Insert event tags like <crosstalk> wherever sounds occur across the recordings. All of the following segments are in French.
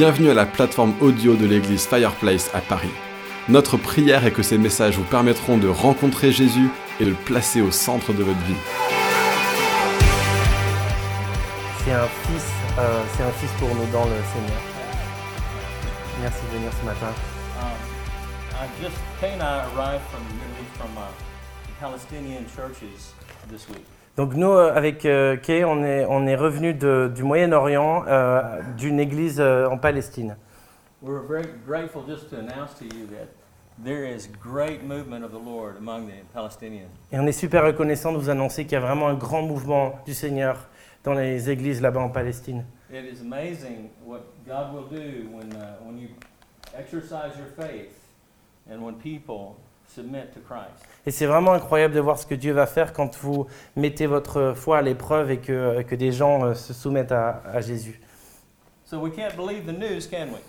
Bienvenue à la plateforme audio de l'église Fireplace à Paris. Notre prière est que ces messages vous permettront de rencontrer Jésus et de le placer au centre de votre vie. C'est un fils, euh, c'est un fils pour nous dans le Seigneur. Merci de venir ce matin. Um, I just Kay and I arrived from the Middle East from uh, the Palestinian churches this week. Donc nous, euh, avec euh, Kay, on est, on est revenu du Moyen-Orient, euh, d'une église en Palestine. We're very grateful just to announce to you that there is great movement of the Lord among the Palestinians. Et on est super reconnaissant de vous annoncer qu'il y a vraiment un grand mouvement du Seigneur dans les églises là-bas en Palestine. It is amazing what God will do when, uh, when you exercise your faith and when people. Et c'est vraiment incroyable de voir ce que Dieu va faire quand vous mettez votre foi à l'épreuve et que, que des gens euh, se soumettent à, à Jésus. So we can't believe the news, can we?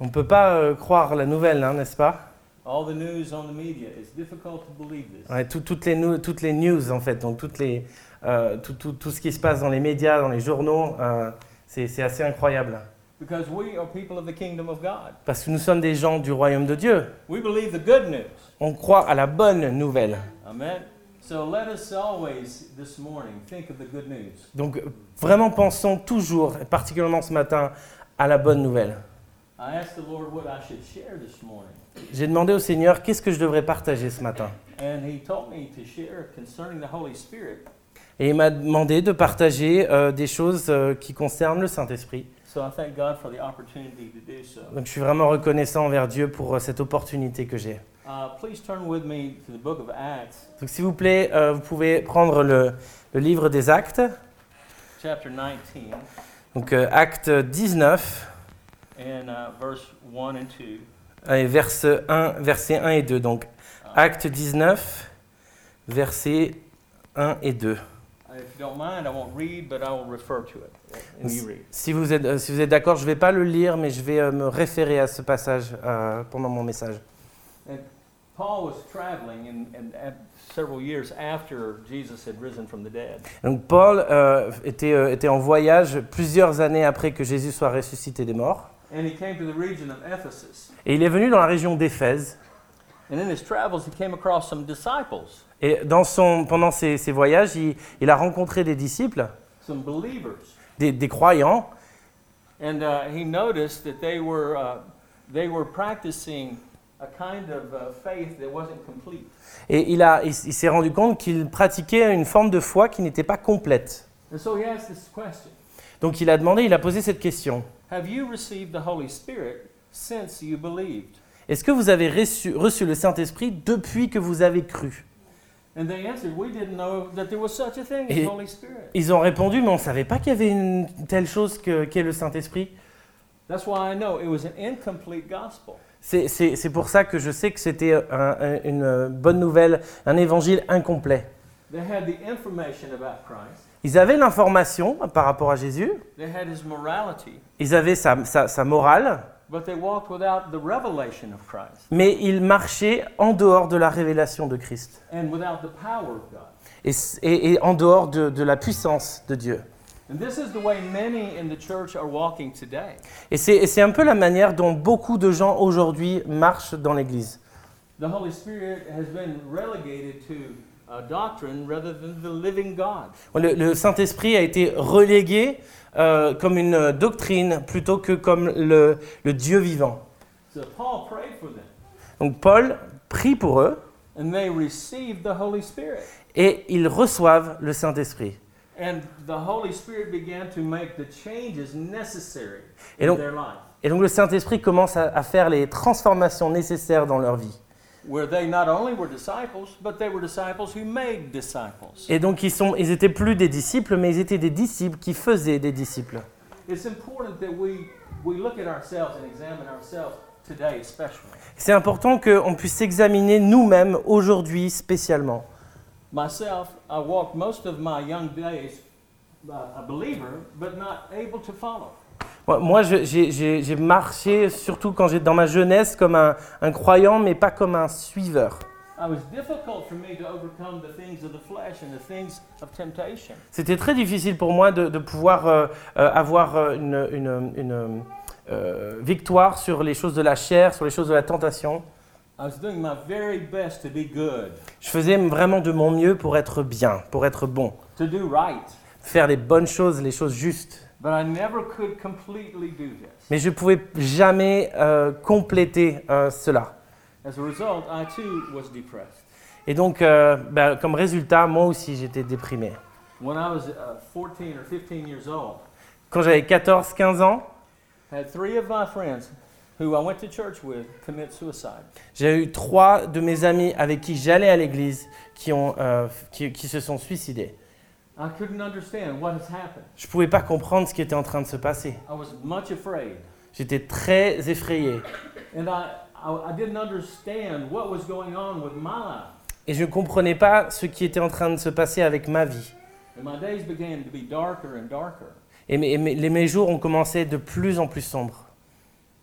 On ne peut pas euh, croire la nouvelle, hein, n'est-ce pas? All the news on the media, it's difficult to believe this. Ouais, tout- toutes, les toutes les news, en fait, donc toutes les, euh, tout, tout- tout ce qui se passe dans les médias, dans les journaux, euh, c'est c'est assez incroyable. Because we are people of the kingdom of God. Parce que nous sommes des gens du royaume de Dieu. We believe the good news. On croit à la bonne nouvelle. Amen. So let us always this morning think of the good news. Donc vraiment pensons toujours, et particulièrement ce matin, à la bonne nouvelle. J'ai demandé au Seigneur qu'est-ce que je devrais partager ce matin? and He told me to share concerning the Holy Spirit. Et il m'a demandé de partager euh, des choses euh, qui concernent le Saint-Esprit. So I thank God for the opportunity to do so. Donc je suis vraiment reconnaissant envers Dieu pour euh, cette opportunité que j'ai. Uh, please turn with me to the book of Acts, Donc s'il vous plaît, euh, vous pouvez prendre le, le livre des actes, chapter 19, donc euh, acte 19, and uh, verse 1 and 2. et verset 1, versets 1 et 2. Donc acte 19, versets 1 et 2. If you don't mind, I won't read, but I will refer to it when you read. Si vous êtes, euh, si vous êtes d'accord, je ne vais pas le lire, mais je vais euh, me référer à ce passage euh, pendant mon message. And Paul was traveling, several years after Jesus had risen from the dead. Donc Paul euh, était, euh, était en voyage plusieurs années après que Jésus soit ressuscité des morts. And he came to the region of Ephesus. Et il est venu dans la région d'Éphèse. And in his travels, he came across some disciples, Et dans son, pendant ses, ses voyages, il, il a rencontré des disciples, some believers. des, des croyants, And uh, he noticed that they were, uh, they were practicing a kind of faith that wasn't complete. et il, a- il s- il s'est rendu compte qu'ils pratiquaient une forme de foi qui n'était pas complète. And so he asked this question Donc il a demandé, il a posé cette question. Have you received the Holy Spirit since you believed? Est-ce que vous avez reçu, reçu le Saint-Esprit depuis que vous avez cru? And they answered, We didn't know that there was such a thing Et- as Holy Spirit. Ils ont répondu, mais on ne savait pas qu'il y avait une telle chose que- qu'est le Saint-Esprit. C'est- pour ça que je sais que c'était un- un- une bonne nouvelle, un évangile incomplet. They had the information about Christ, Ils avaient l'information par rapport à Jésus, they had his morality, ils avaient sa, sa- sa morale, but they walked without the revelation of Christ mais ils marchaient en dehors de la révélation de Christ and without the power of God. et, et- et en dehors de, de la puissance de Dieu. Et c'est un peu la manière dont beaucoup de gens aujourd'hui marchent dans l'Église. The Holy Spirit has been relegated to a doctrine rather than the living God. Le, le Saint-Esprit a été relégué euh, comme une doctrine plutôt que comme le, le Dieu vivant. So Paul prayed for them, Donc Paul prie pour eux and they received the Holy Spirit. et ils reçoivent le Saint-Esprit. And the Holy Spirit began to make the changes necessary Et in donc- their life, Et donc le Saint-Esprit commence à, à faire les transformations nécessaires dans leur vie. where they not only were disciples, but they were disciples who made disciples. Et donc ils sont, ils étaient plus des disciples, mais ils étaient des disciples qui faisaient des disciples. It's important that we, we look at ourselves and examine ourselves today, especially. C'est important qu'on puisse s'examiner nous-mêmes aujourd'hui spécialement. Myself, I walked most of my young days a believer, but not able to follow. Moi, j'ai marché, surtout quand j'étais dans ma jeunesse, comme un, un croyant, mais pas comme un suiveur. It was difficult for me to overcome the things of the flesh and the things of temptation. C'était très difficile pour moi de, de pouvoir euh, euh, avoir euh, une, une- une, euh, victoire sur les choses de la chair, sur les choses de la tentation. I was doing my very best to be good, Je faisais vraiment de mon mieux pour être bien, pour être bon, to do right, faire les bonnes choses, les choses justes. but I never could completely do this. Mais je ne pouvais jamais euh, compléter euh, cela. As a result, I too was depressed. Et donc, euh, bah, comme résultat, moi aussi, j'étais déprimé. When I was uh, 14 or 15 years old, Quand j'avais 14-15 ans, I had three of my friends who I went to church with commit suicide. j'ai eu trois de mes amis avec qui j'allais à l'église qui, ont, euh, qui, qui se sont suicidés. I couldn't understand what has happened. Je ne pouvais pas comprendre ce qui était en train de se passer. I was much afraid. J'étais très effrayé. And I, I, I didn't understand what was going on with my life. Et je ne comprenais pas ce qui était en train de se passer avec ma vie. And my days began to be darker and darker. Et mes, et mes- les- mes jours ont commencé de plus en plus sombres.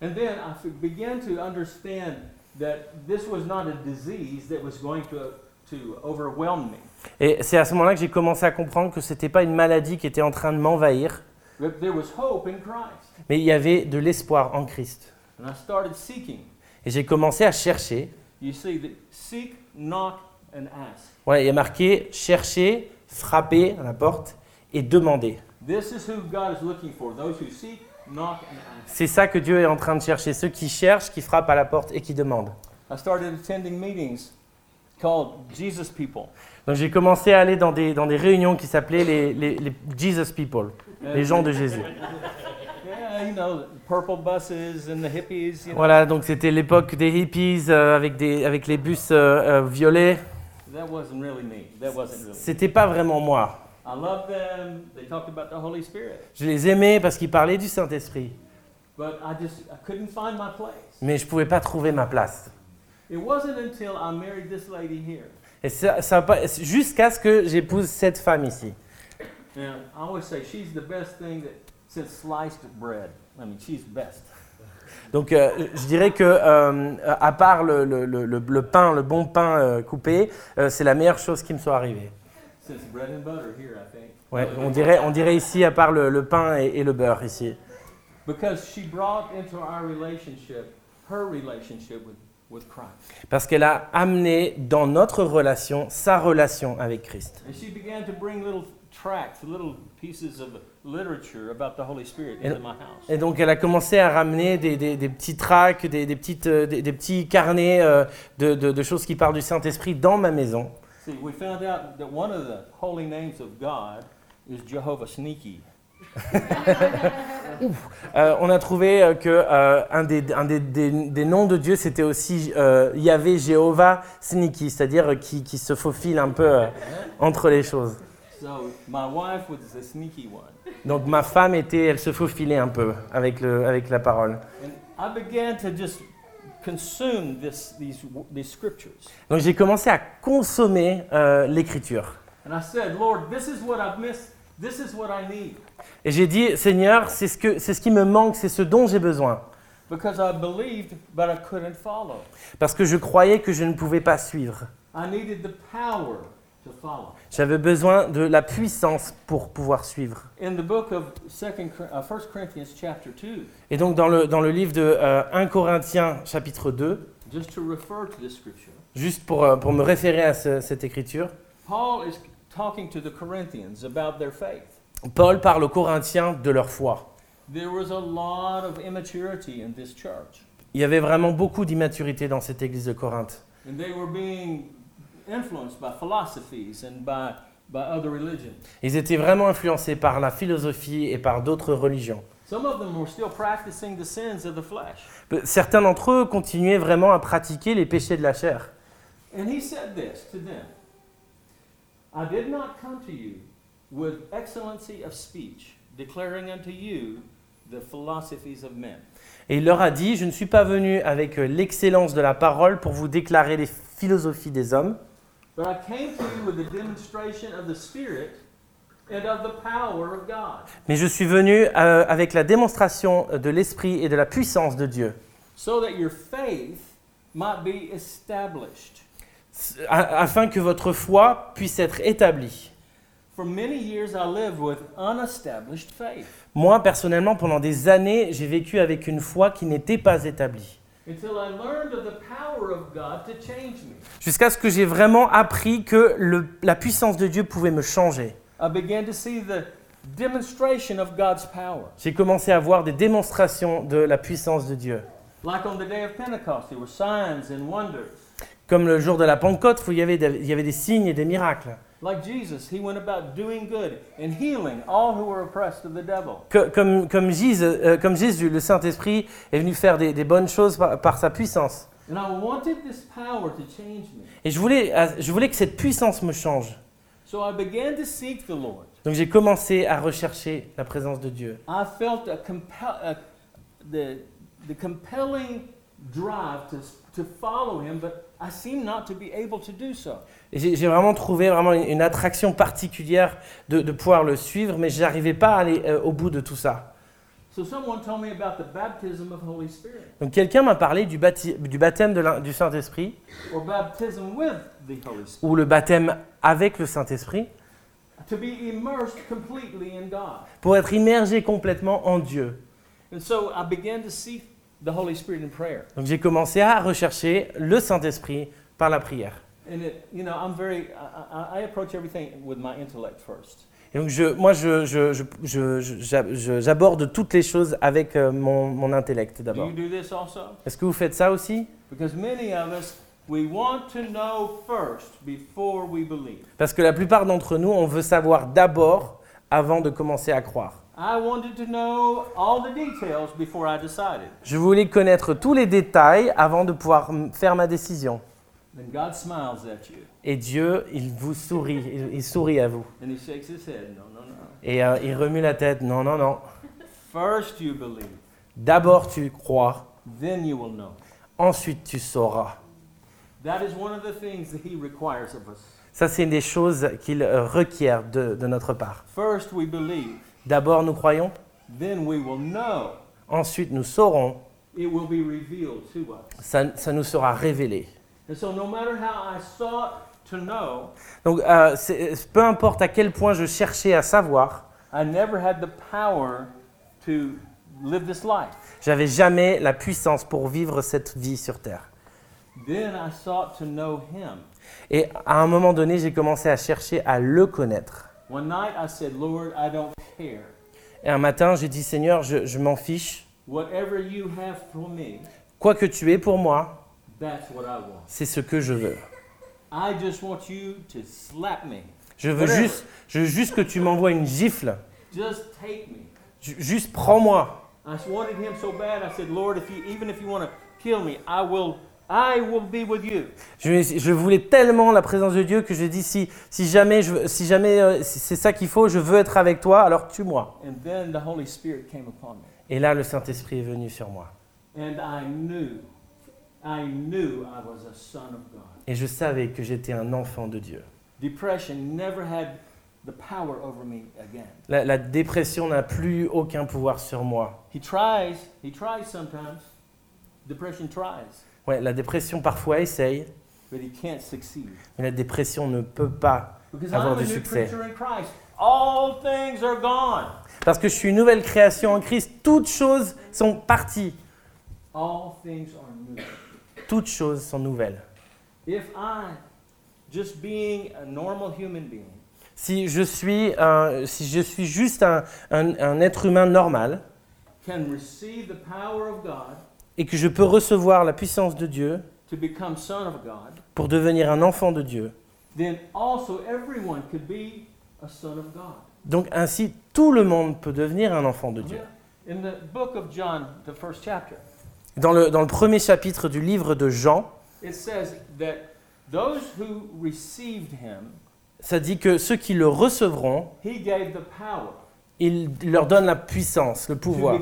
And then I f- began to understand that this was not a disease that was going to, to overwhelm me. Et c'est à ce moment-là que j'ai commencé à comprendre que ce n'était pas une maladie qui était en train de m'envahir, But there was hope in Christ. mais il y avait de l'espoir en Christ. And I started seeking. Et j'ai commencé à chercher. You see, the, seek, knock, and ask. Voilà, il y a marqué chercher, frapper à la porte et demander. This is who God is looking for those who seek, knock, and ask. C'est ça que Dieu est en train de chercher, ceux qui cherchent, qui frappent à la porte et qui demandent. I started attending meetings called Jesus People. Donc j'ai commencé à aller dans des, dans des réunions qui s'appelaient les, les- les Jesus People, les gens de Jésus. <laughs> Yeah, you know, the purple buses and the hippies, you know. Voilà, donc c'était l'époque des hippies euh, avec, des, avec les bus euh, euh, violets. That wasn't really me. That wasn't really me. C'était pas vraiment moi. I loved them. They talked about the Holy Spirit. Je les aimais parce qu'ils parlaient du Saint-Esprit, But I just I couldn't find my place. mais je pouvais pas trouver ma place. It wasn't until I married this lady here. Et ça, jusqu'à ce que j'épouse cette femme ici. And I always say she's the best thing that since sliced bread. I mean, she's best. Donc euh, je dirais que euh, à part le, le- le- le- le pain, le bon pain euh, coupé, euh, c'est la meilleure chose qui me soit arrivée. Ouais, on dirait, on dirait ici à part le, le pain et, et le beurre ici. Because she brought into our relationship her relationship with, with Christ. Parce qu'elle a amené dans notre relation sa relation avec Christ. And she began to bring little tracts, little pieces of literature about the Holy Spirit And- into my house. Et donc elle a commencé à ramener des, des- des petits tracts, des, des petites, euh, petits carnets euh, de, de- de choses qui parlent du Saint-Esprit dans ma maison. See, we found out that one of the holy names of God is Jehovah Sneaky. <laughs> Euh, on a trouvé euh, que euh, un, des, un des- des- des noms de Dieu, c'était aussi euh, Yahvé Jéhovah Sneaky, c'est-à-dire euh, qui, qui se faufile un peu euh, entre les choses. So my wife was the sneaky one. Donc ma femme était, elle se faufilait un peu avec, le, avec la parole. And I began to just consume this, these, these scriptures. Donc j'ai commencé à consommer euh, l'écriture. And I said, Lord, this is what I've missed. This is what I need. Et j'ai dit, Seigneur, c'est ce, que, c'est ce qui me manque, c'est ce dont j'ai besoin. Because I believed, but I couldn't follow. Parce que je croyais que je ne pouvais pas suivre. I needed the power to follow. J'avais besoin de la puissance pour pouvoir suivre. Uh, 1 Corinthians chapter 2, Et donc dans le, dans le livre de euh, 1 Corinthiens chapitre 2, just to refer to this scripture, juste pour, euh, pour me référer à ce- cette écriture, Paul is talking to the Corinthians about their faith. Paul parle aux Corinthiens de leur foi. There was a lot of immaturity in this church, Il y avait vraiment beaucoup d'immaturité dans cette église de Corinthe. and they were being Ils étaient vraiment influencés par la philosophie et par d'autres religions. Some of them were still practicing the sins of the flesh. Certains d'entre eux continuaient vraiment à pratiquer les péchés de la chair. And he said this to them I did not come to you with excellency of speech, declaring unto you the philosophies of men. Et il leur a dit, je ne suis pas venu avec l'excellence de la parole pour vous déclarer les philosophies des hommes, But I came to you with a demonstration of the Spirit and of the power of God, mais je suis venu euh, avec la démonstration de l'esprit et de la puissance de Dieu, so that your faith might be established. afin que votre foi puisse être établie. For many years, I lived with unestablished faith Moi, personnellement, pendant des années, j'ai vécu avec une foi qui n'était pas établie. Jusqu'à ce que j'ai vraiment appris que le- la puissance de Dieu pouvait me changer. J'ai commencé à voir des démonstrations de la puissance de Dieu. Comme le jour de la Pentecôte, où il y avait des, il y avait des signes et des miracles. Like Jesus, he went about doing good and healing all who were oppressed of the devil. Que- comme, comme Jésus, euh, comme Jésus, le Saint-Esprit est venu faire des, des bonnes choses par, par sa puissance. And I wanted this power to change me. Et je voulais, euh, je voulais que cette puissance me change. So I began to seek the Lord. Donc j'ai commencé à rechercher la présence de Dieu. I felt a compel, a, the, the compelling drive to, to follow him, but I seemed not to be able to do so. Et j'ai vraiment trouvé vraiment une, une attraction particulière de, de pouvoir le suivre, mais je n'arrivais pas à aller euh, au bout de tout ça. So someone told me about the baptism of Holy Spirit, Donc quelqu'un m'a parlé du, baptême de du Saint-Esprit, or baptism with the Holy Spirit, ou le baptême avec le Saint-Esprit, to be immersed completely in God. pour être immergé complètement en Dieu. And so I began to seek the Holy Spirit in prayer. Donc j'ai commencé à rechercher le Saint-Esprit par la prière. And it, you know, I'm very, I, I, I approach everything with my intellect first. Et donc je, moi, je- je- je- je- je- j'a- je- j'aborde toutes les choses avec euh, mon, mon intellect d'abord. Est-ce que vous faites ça aussi? Because many of us, we want to know first before we believe. Parce que la plupart d'entre nous, on veut savoir d'abord avant de commencer à croire. I wanted to know all the details before I decided. Je voulais connaître tous les détails avant de pouvoir faire ma décision. Then God smiles at you Et Dieu, il vous sourit, il, il sourit à vous. and He shakes His head. No, no, no. Et euh, il remue la tête. Non, non, non. First you believe, D'abord tu crois, then you will know. ensuite tu sauras. That is one of the things that He requires of us. Ça, c'est une des choses qu'il euh, requiert de, de notre part. D'abord nous croyons, then we will know. ensuite nous saurons, It will be revealed to us. ça, ça nous sera révélé. And so, no matter how I sought to know, Donc euh, peu importe à quel point je cherchais à savoir, I never had the power to live this life. j'avais jamais la puissance pour vivre cette vie sur Terre. Then I sought to know Him. Et à un moment donné, j'ai commencé à chercher à le connaître. One night I said, Lord, I don't care. Et un matin, j'ai dit, Seigneur, je, je m'en fiche. Whatever you have for me, Quoi que tu aies pour moi, that's what I want. c'est ce que je veux. I just want you to slap me. Je veux Whatever. juste, je veux juste que tu m'envoies une gifle. Just take me. Ju- Juste prends-moi. I wanted him so bad. I said, Lord, if you, even if you want to kill me, I will, I will be with you. Je, je voulais tellement la présence de Dieu que je dis si, si jamais, je, si jamais euh, c'est ça qu'il faut, je veux être avec toi, alors tue-moi. And then the Holy Spirit came upon me. Et là, le Saint-Esprit est venu sur moi. And I knew, I knew I was a son of God. Et je savais que j'étais un enfant de Dieu. Depression never had the power over me again. La, la dépression n'a plus aucun pouvoir sur moi. He tries, he tries sometimes. Depression tries, Ouais, la dépression parfois essaye, but he can't succeed. mais la dépression ne peut pas. Because Avoir I'm du succès. All things are gone. Parce que je suis une nouvelle création en Christ, toutes choses sont parties. All things are new. Toutes choses sont nouvelles. If I, just being a normal human being, Si je suis, un- si je suis juste un, un- un être humain normal can receive the power of God et que je peux recevoir la puissance de Dieu pour devenir un enfant de Dieu, donc ainsi tout le monde peut devenir un enfant de Dieu. Dans le, dans le premier chapitre du livre de Jean, ça dit que ceux qui le recevront, il leur donne la puissance, le pouvoir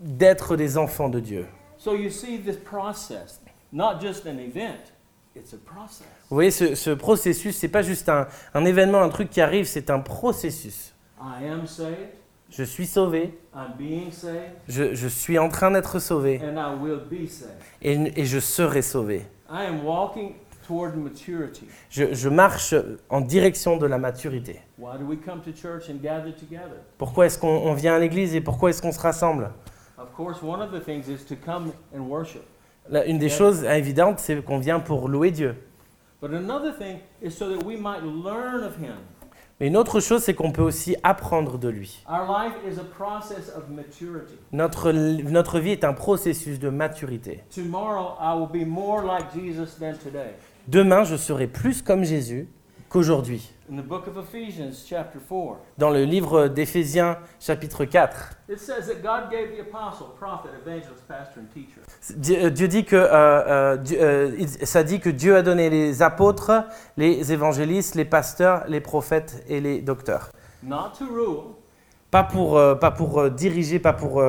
d'être des enfants de Dieu. So you see this process, not just an event, it's a process. Vous voyez, ce, ce processus, c'est pas juste un, un événement, un truc qui arrive, c'est un processus. I am saved, Je suis sauvé, I'm being saved, je, je suis en train d'être sauvé and I will be saved. et, et je serai sauvé. I am walking toward maturity. Je, je marche en direction de la maturité. Why do we come to church and gather together? Pourquoi est-ce qu'on on vient à l'église et pourquoi est-ce qu'on se rassemble? Of course, one of the things is to come and worship. Là, Une des choses évidentes, c'est qu'on vient pour louer Dieu. But another thing is so that we might learn of Him. Mais une autre chose, c'est qu'on peut aussi apprendre de lui. Our life is a process of maturity. Notre, notre vie est un processus de maturité. Demain, je serai plus comme Jésus qu'aujourd'hui. In the book of Ephesians, chapter 4, Dans le livre d'Éphésiens, chapitre 4, it says that God gave the apostle, prophet, evangelist, pastor, and teacher Dieu euh, Dieu dit que, euh, euh, ça dit que Dieu a donné les apôtres, les évangélistes, les pasteurs, les prophètes et les docteurs. not to rule, Pas pour, euh, pas pour diriger, pas pour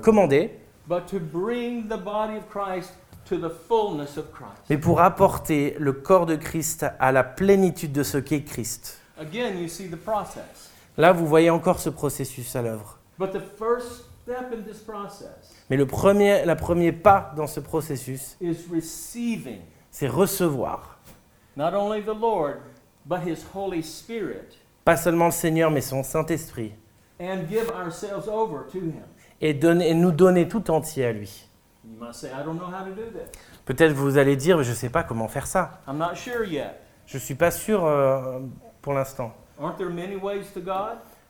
commander, but to bring the body of Christ to the fullness of Christ. mais pour apporter le corps de Christ à la plénitude de ce qu'est Christ. Again, you see the process. Là, vous voyez encore ce processus à l'œuvre. But the first step in this process Mais le premier, la premier pas dans ce processus, is receiving c'est recevoir. not only the Lord, but His Holy Spirit Pas seulement le Seigneur, mais son Saint-Esprit. and give ourselves over to Him. Et, et nous donner tout entier à lui. Peut-être vous allez dire, mais je ne sais pas comment faire ça. I'm not sure yet. Je ne suis pas sûr euh, pour l'instant.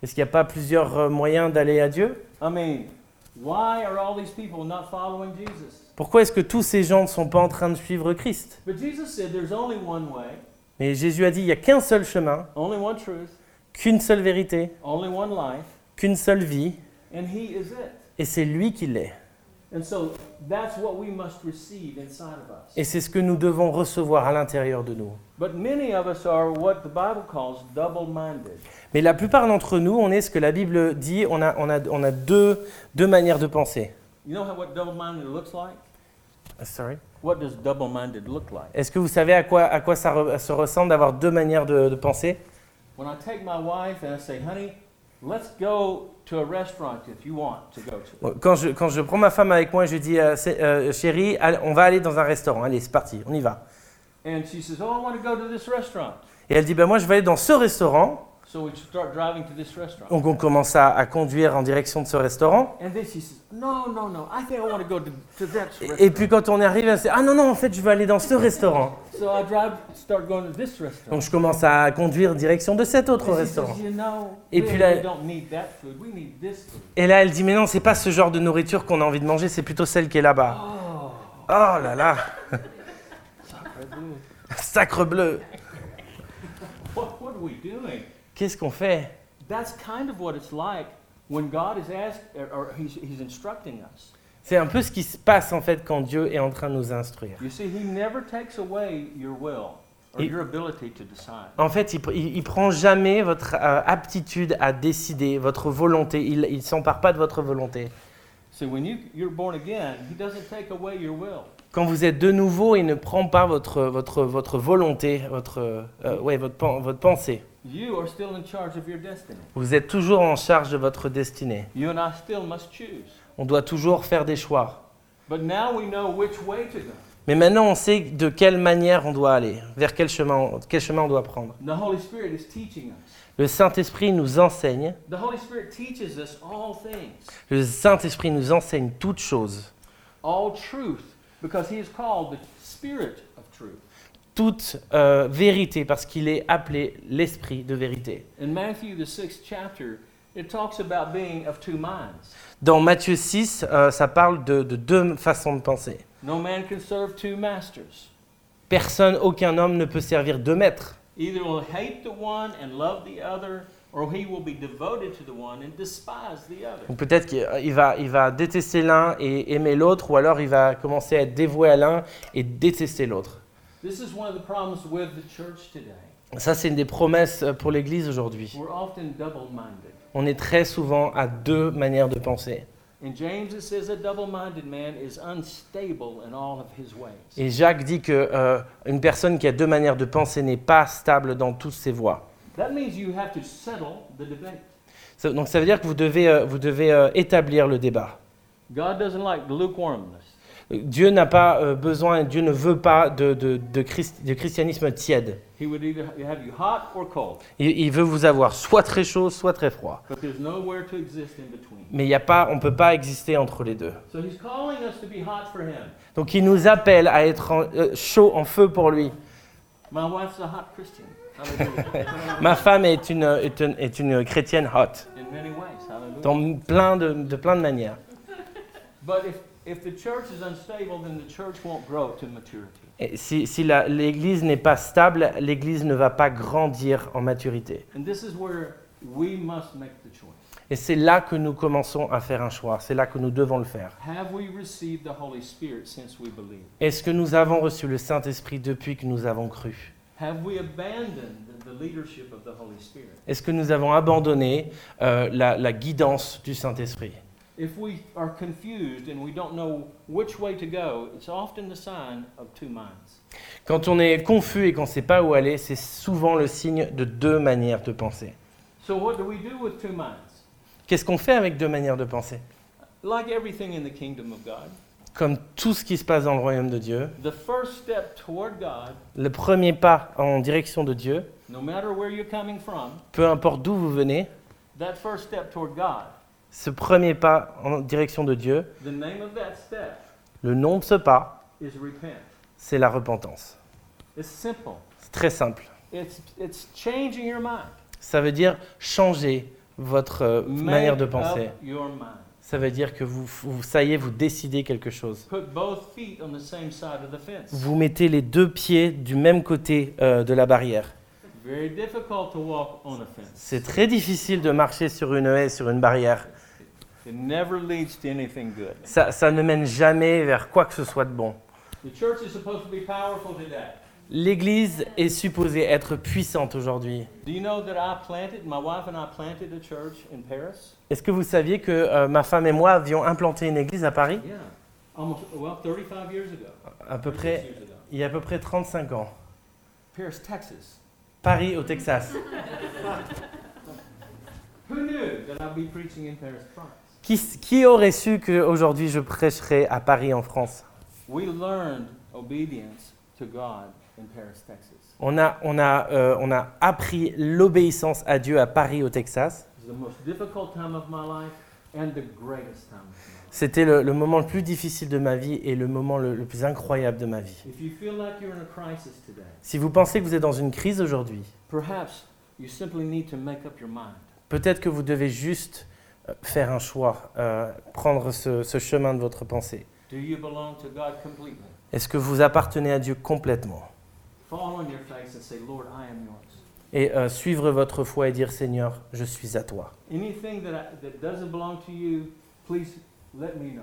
Est-ce qu'il n'y a pas plusieurs euh, moyens d'aller à Dieu? I mean, why are all these people not following Jesus? Pourquoi est-ce que tous ces gens ne sont pas en train de suivre Christ? But Jesus said there's only one way, Mais Jésus a dit, il n'y a qu'un seul chemin, qu'une seule vérité, qu'une seule vie, et c'est lui qui l'est. Et c'est ce que nous devons recevoir à l'intérieur de nous. But many of us are what the Bible calls double minded. Mais la plupart d'entre nous, on est ce que la Bible dit, on a, on a, on a deux, deux manières de penser. You know how, what double minded looks like? Sorry. What does double minded look like? Est-ce que vous savez à quoi, à quoi ça re- se ressemble d'avoir deux manières de, de penser? When I take my wife and I say, honey, let's go to a restaurant if you want to go to. quand je, quand je prends ma femme avec moi, je dis euh, euh, chérie, allez, on va aller dans un restaurant. Allez, c'est parti, on y va. And she says, oh, I want to go to this restaurant. Et elle dit ben moi je vais aller dans ce restaurant. So we start driving to this restaurant. Donc on commence à, à conduire en direction de ce restaurant. Et, et puis quand on y arrive, elle dit ah non non en fait je veux aller dans ce restaurant. So I drive, start going to this restaurant. Donc je commence à conduire en direction de cet autre restaurant. Et puis là-. Et elle dit mais non c'est pas ce genre de nourriture qu'on a envie de manger, c'est plutôt celle qui est là-bas. Oh, Oh là là, sacre bleu. <laughs> sacre bleu. What, what are we doing? Qu'est-ce qu'on fait? That's kind of what it's like when God is asked, or, or he's, he's instructing us. C'est un peu ce qui se passe en fait quand Dieu est en train de nous instruire. You see, He never takes away your will or Et- your ability to decide. En fait, il, il prend jamais votre euh, aptitude à décider, votre volonté. Il, il s'empare pas de votre volonté. See, when you, you're born again, He doesn't take away your will. Quand vous êtes de nouveau, il ne prend pas votre, votre, votre volonté, votre, euh, ouais, votre, pen- votre pensée. You are still in charge of your destiny. Vous êtes toujours en charge de votre destinée. You and I still must choose. On doit toujours faire des choix. But now we know which way to go. Mais maintenant, on sait de quelle manière on doit aller, vers quel chemin, quel chemin on doit prendre. The Holy Spirit is teaching us. Le Saint-Esprit nous enseigne. The Holy Spirit teaches us all things, Le Saint-Esprit nous enseigne toutes choses, all truth, because He is called the Spirit of truth. Toute euh, vérité, parce qu'il est appelé l'Esprit de vérité. In Matthew, the sixth chapter, it talks about being of two minds. Dans Matthieu 6, euh, ça parle de, de deux façons de penser. No man can serve two masters. Personne, aucun homme ne peut servir deux maîtres. Donc peut-être qu'il il va, il va détester l'un et aimer l'autre, ou alors il va commencer à être dévoué à l'un et détester l'autre. This is one of the problems with the church today. Ça, c'est une des promesses euh, pour l'Église aujourd'hui. On est très souvent à deux manières de penser. In James, it says a double minded man is unstable in all of his ways. Et Jacques dit que euh, une personne qui a deux manières de penser n'est pas stable dans toutes ses voies. That means you have to settle the debate. Ça- Donc ça veut dire que vous devez, euh, vous devez euh, établir le débat. God doesn't like lukewarmness. Dieu n'a pas euh, besoin, Dieu ne veut pas de, de- de christ- de christianisme tiède. He would either have you hot or cold, Il, veut vous avoir soit très chaud, soit très froid. but there's nowhere to exist in between. Mais il y a pas, on ne peut pas exister entre les deux. So he's calling us to be hot for him. Donc il nous appelle à être en- euh, chaud, en feu pour lui. <laughs> Ma femme est une, est une, est une chrétienne hot, in many ways. Hallelujah. dans plein de, de plein de manières. But if, if the church is unstable, then the church won't grow to maturity. Et si si l'Église n'est pas stable, l'Église ne va pas grandir en maturité. And this is where we must make the choice. Et c'est là que nous commençons à faire un choix. C'est là que nous devons le faire. Have we received the Holy Spirit since we believe? Est-ce que nous avons reçu le Saint-Esprit depuis que nous avons cru? Have we abandoned the leadership of the Holy Spirit? Est-ce que nous avons abandonné euh, la, la guidance du Saint-Esprit? If we are confused and we don't know which way to go, it's often the sign of two minds. Quand on est confus et qu'on ne sait pas où aller, c'est souvent le signe de deux manières de penser. So, what do we do with two minds? Qu'est-ce qu'on fait avec deux manières de penser? Like everything in the kingdom of God, Comme tout ce qui se passe dans le royaume de Dieu, the first step toward God, le premier pas en direction de Dieu, no matter where you're coming from, peu importe d'où vous venez, that first step toward God, ce premier pas en direction de Dieu, the name of that step le nom de ce pas, c'est la repentance. C'est très simple. It's, it's changing your mind. Ça veut dire changer votre euh, manière de penser. Ça veut dire que vous, vous, ça y est, vous décidez quelque chose. Vous mettez les deux pieds du même côté euh, de la barrière. C'est très difficile de marcher sur une haie, sur une barrière. It never leads to anything good. Ça, ça ne mène jamais vers quoi que ce soit de bon. The church is supposed to be powerful today. L'Église est supposée être puissante aujourd'hui. Do you know that I planted, my wife and I planted a church in Paris? Est-ce que vous saviez que euh, ma femme et moi avions implanté une église à Paris? Yeah. Almost, well, 35 years ago. à peu 36 près, years ago. il y a à peu près 35 ans Paris, Texas. Paris, au Texas. <laughs> Who knew that I'd be preaching in Paris, France? Qui, qui aurait su qu'aujourd'hui je prêcherais à Paris, en France? We learned obedience to God in Paris, Texas. on a, on, a, euh, on a appris l'obéissance à Dieu à Paris, au Texas. C'était le, le moment le plus difficile de ma vie et le moment le, le plus incroyable de ma vie. If you feel like you're in a crisis today, Si vous pensez que vous êtes dans une crise aujourd'hui, perhaps you simply need to make up your mind. peut-être que vous devez juste faire un choix, euh, prendre ce, ce chemin de votre pensée. Est-ce que vous appartenez à Dieu complètement? Et euh, suivre votre foi et dire Seigneur, je suis à toi. Anything that, I, that doesn't belong to you, please let me know.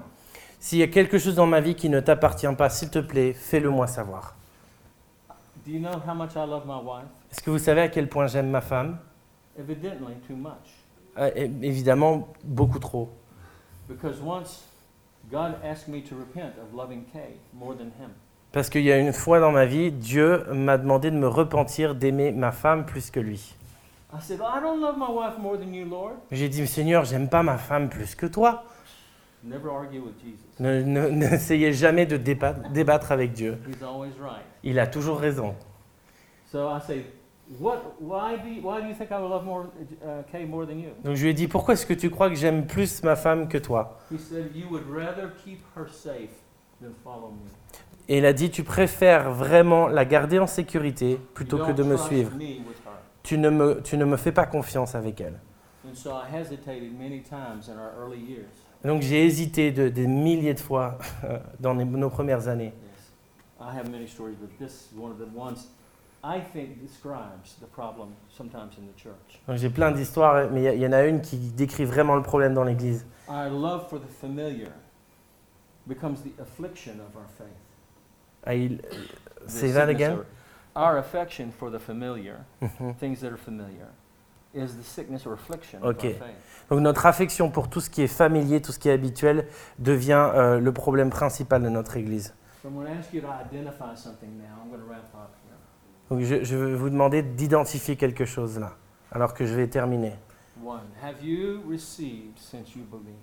S'il y a quelque chose dans ma vie qui ne t'appartient pas, s'il te plaît, fais-le moi savoir. Do you know how much I love my wife? Est-ce que vous savez à quel point j'aime ma femme? Evidently, too much. Euh, Évidemment, beaucoup trop. Because once God asked me to repent of loving Kay more than him. Parce qu'il y a une fois dans ma vie, Dieu m'a demandé de me repentir d'aimer ma femme plus que lui. J'ai dit, Seigneur, j'aime pas ma femme plus que toi. Jesus. Ne- ne- <laughs> N'essayez jamais de débattre, débattre avec Dieu. Il a toujours raison. So I say, what, why, do you, why do you think I would love more, Kay more than you? Donc je lui ai dit, pourquoi est-ce que tu crois que j'aime plus ma femme que toi? He said, you would rather keep her safe than follow me. Et il a dit, tu préfères vraiment la garder en sécurité plutôt que de me suivre. Tu ne, me, tu ne me fais pas confiance avec elle. And so I hesitated many times in our early years. Donc j'ai hésité de- des milliers de fois <laughs> dans nos premières années. Yes. I have many stories, but this is one of the ones I think describes the problem sometimes in the church. Donc j'ai plein d'histoires, mais il y en a une qui décrit vraiment le problème dans l'Église. Our love for the familiar becomes the affliction of our faith. Il- The Say that again? Our affection for the familiar, Mhm. things that are familiar, is the sickness or affliction Ok. of our faith. Donc notre affection pour tout ce qui est familier, tout ce qui est habituel, devient euh, le problème principal de notre Église. So I'm going to ask you to identify something now. I'm going to wrap up. Donc je, je vais vous demander d'identifier quelque chose là, alors que je vais terminer. One, have you received since you believed?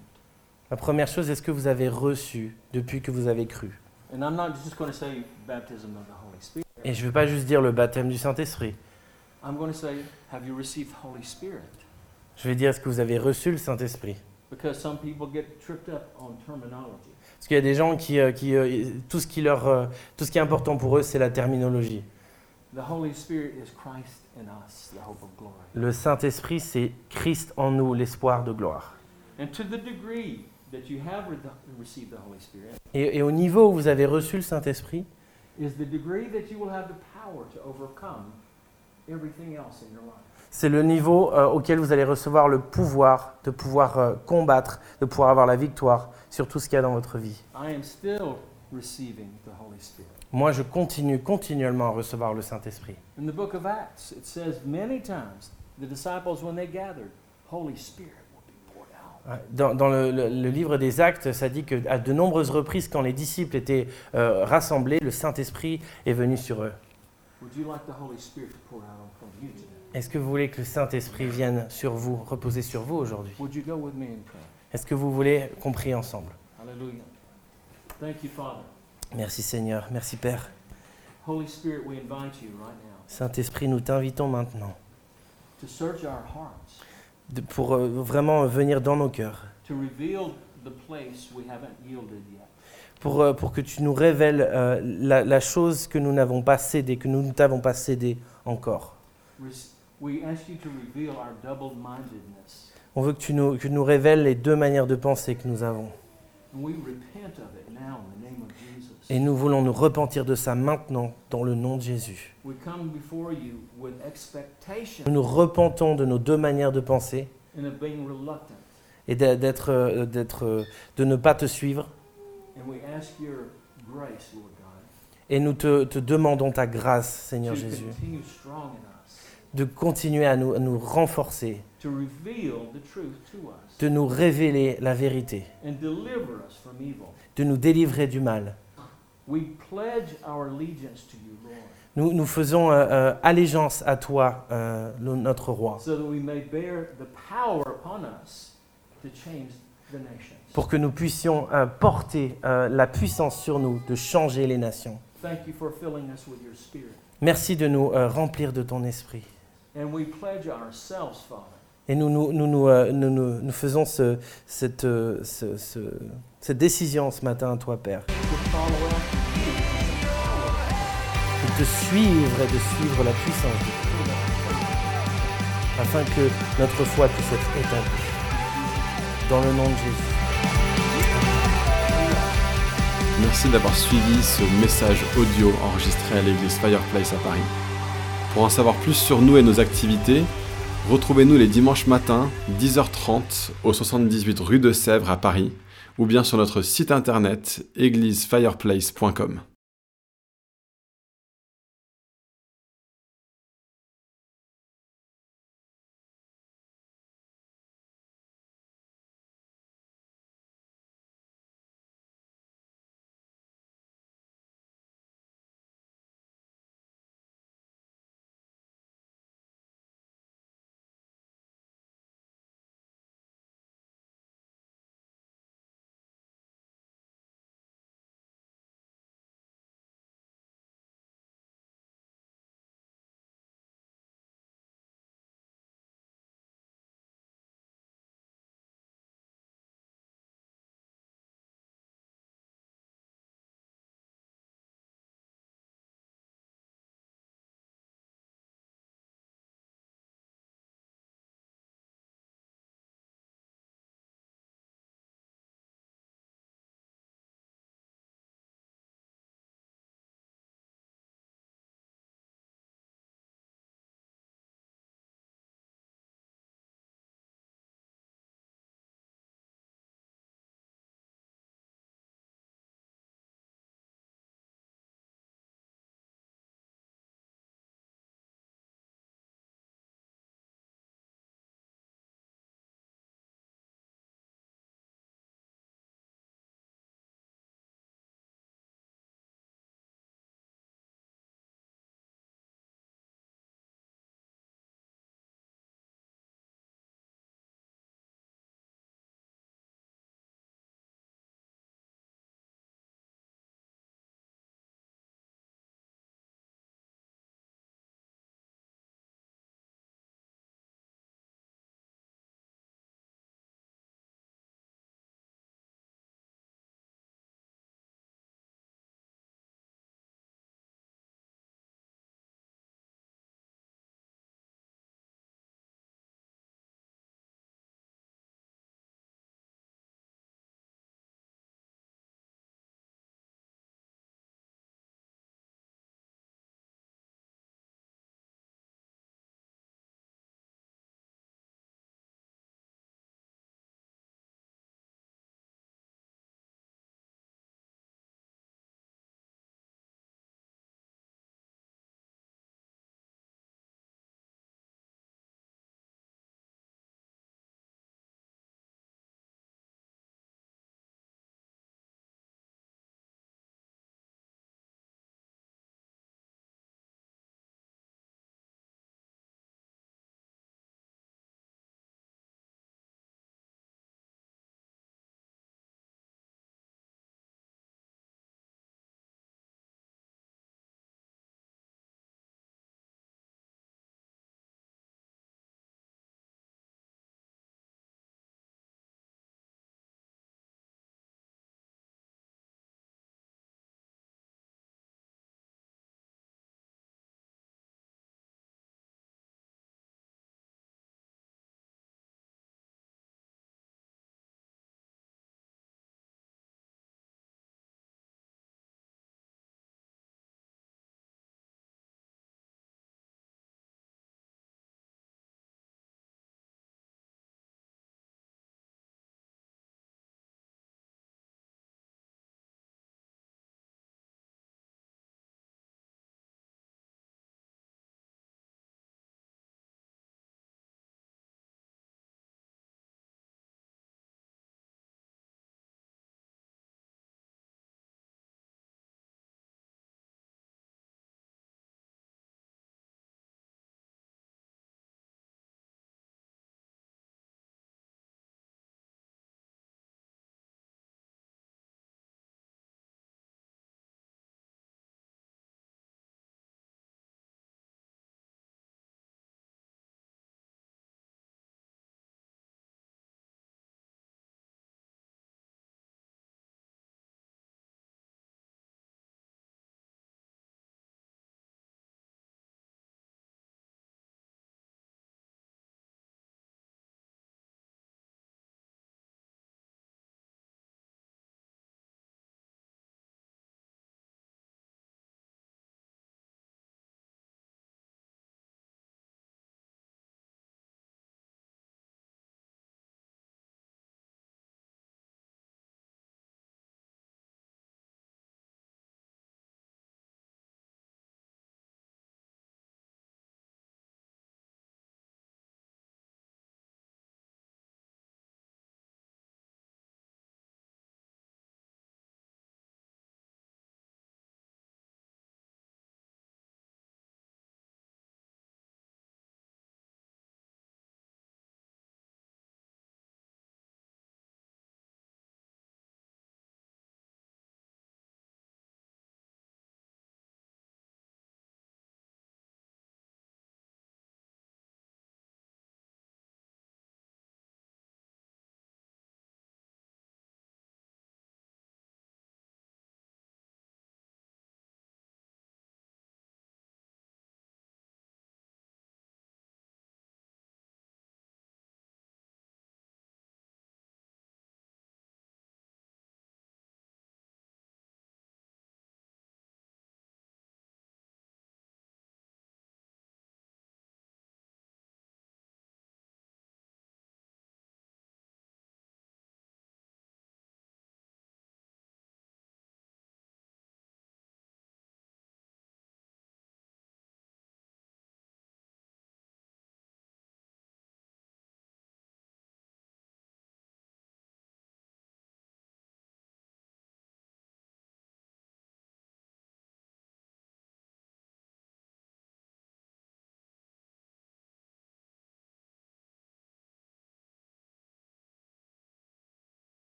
La première chose, est-ce que vous avez reçu depuis que vous avez cru? And I'm not just going to say baptism of the Holy Spirit. Et je ne vais pas juste dire le baptême du Saint-Esprit. I'm going to say, have you received Holy Spirit? Je vais dire, est-ce que vous avez reçu le Saint-Esprit? Because some people get tripped up on terminology. Parce qu'il y a des gens qui, euh, qui, euh, tout, ce qui leur, euh, tout ce qui est important pour eux, c'est la terminologie. Le Saint-Esprit, c'est Christ en nous, l'espoir de gloire. And to the degree that you have re- received the Holy Spirit, Et, et au niveau où vous avez reçu le Saint-Esprit, is the degree that you will have the power to overcome everything else in your life. c'est le niveau euh, auquel vous allez recevoir le pouvoir de pouvoir euh, combattre, de pouvoir avoir la victoire sur tout ce qu'il y a dans votre vie. I am still receiving the Holy Spirit. Moi, je continue continuellement à recevoir le Saint-Esprit. In the book of Acts, it says many times the disciples, when they gathered, Holy Spirit will be poured out. Ouais, Dans, dans le, le- le livre des Actes, ça dit qu'à de nombreuses reprises, quand les disciples étaient euh, rassemblés, le Saint-Esprit est venu sur eux. Would you like the Holy Spirit to pour out upon you today? Est-ce que vous voulez que le Saint-Esprit vienne sur vous, reposer sur vous aujourd'hui? Est-ce que vous voulez qu'on prie ensemble? Hallelujah. Thank you, Father. Merci Seigneur, merci Père. Saint-Esprit, nous t'invitons maintenant de- pour euh, vraiment venir dans nos cœurs, pour, euh, pour que tu nous révèles euh, la, la chose que nous n'avons pas cédée, que nous ne t'avons pas cédée encore. On veut que tu nous, que tu nous révèles les deux manières de penser que nous avons. Et nous voulons nous repentir de ça maintenant dans le nom de Jésus. Nous nous repentons de nos deux manières de penser et d'e- d'être, euh, d'être, euh, de ne pas te suivre. Et nous te, te demandons ta grâce, Seigneur Jésus, de continuer à nous, à nous renforcer, de nous révéler la vérité, de nous délivrer du mal. Nous, nous faisons euh, euh, allégeance à toi, euh, le- notre roi, pour que nous puissions euh, porter la puissance sur nous de changer les nations. Thank you for filling us with your spirit. Merci de nous remplir de ton esprit. And we pledge ourselves, Father, Et nous, nous, nous, nous, faisons ce- cette, ce- ce- cette décision ce matin toi, Père, de te suivre et de suivre la puissance afin que notre foi puisse être établie. Dans le nom de Jésus. Merci d'avoir suivi ce message audio enregistré à l'église Fireplace à Paris. Pour en savoir plus sur nous et nos activités, retrouvez-nous les dimanches matins, 10h30, au 78 rue de Sèvres à Paris, ou bien sur notre site internet églisefireplace.com.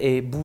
et